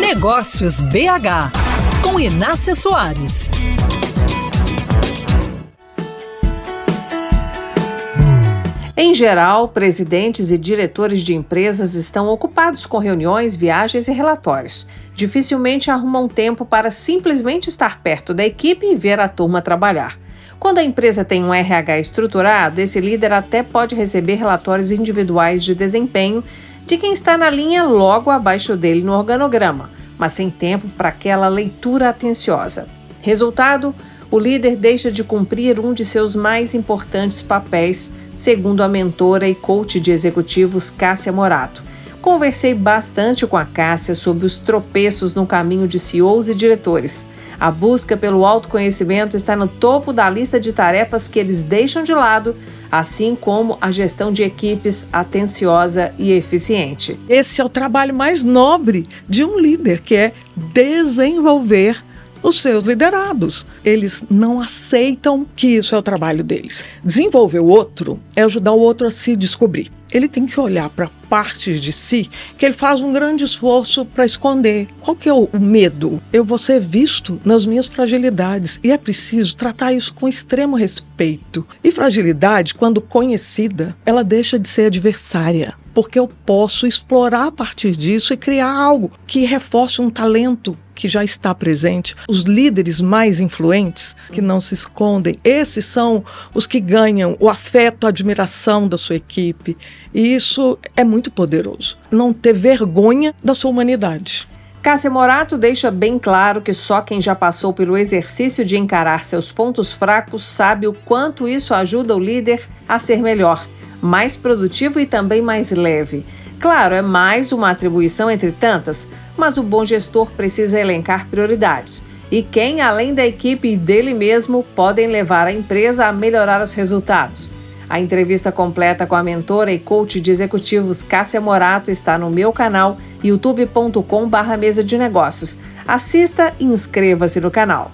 Negócios BH, com Inácia Soares. Em geral, presidentes e diretores de empresas estão ocupados com reuniões, viagens e relatórios. Dificilmente arrumam tempo para simplesmente estar perto da equipe e ver a turma trabalhar. Quando a empresa tem um RH estruturado, esse líder até pode receber relatórios individuais de desempenho de quem está na linha logo abaixo dele no organograma, mas sem tempo para aquela leitura atenciosa. Resultado: o líder deixa de cumprir um de seus mais importantes papéis, segundo a mentora e coach de executivos Cássia Morato. Conversei bastante com a Cássia sobre os tropeços no caminho de CEOs e diretores. A busca pelo autoconhecimento está no topo da lista de tarefas que eles deixam de lado, assim como a gestão de equipes atenciosa e eficiente. Esse é o trabalho mais nobre de um líder, que é desenvolver os seus liderados. Eles não aceitam que isso é o trabalho deles. Desenvolver o outro é ajudar o outro a se descobrir. Ele tem que olhar para partes de si que ele faz um grande esforço para esconder. Qual que é o, medo? Eu vou ser visto nas minhas fragilidades e é preciso tratar isso com extremo respeito. E fragilidade, quando conhecida, ela deixa de ser adversária porque eu posso explorar a partir disso e criar algo que reforce um talento que já está presente. Os líderes mais influentes, que não se escondem, esses são os que ganham o afeto, a admiração da sua equipe. E isso é muito poderoso. Não ter vergonha da sua humanidade. Cássia Morato deixa bem claro que só quem já passou pelo exercício de encarar seus pontos fracos sabe o quanto isso ajuda o líder a ser melhor, mais produtivo e também mais leve. Claro, é mais uma atribuição entre tantas, mas o bom gestor precisa elencar prioridades. E quem, além da equipe e dele mesmo, podem levar a empresa a melhorar os resultados. A entrevista completa com a mentora e coach de executivos Cássia Morato está no meu canal youtube.com/mesa de negócios. Assista e inscreva-se no canal.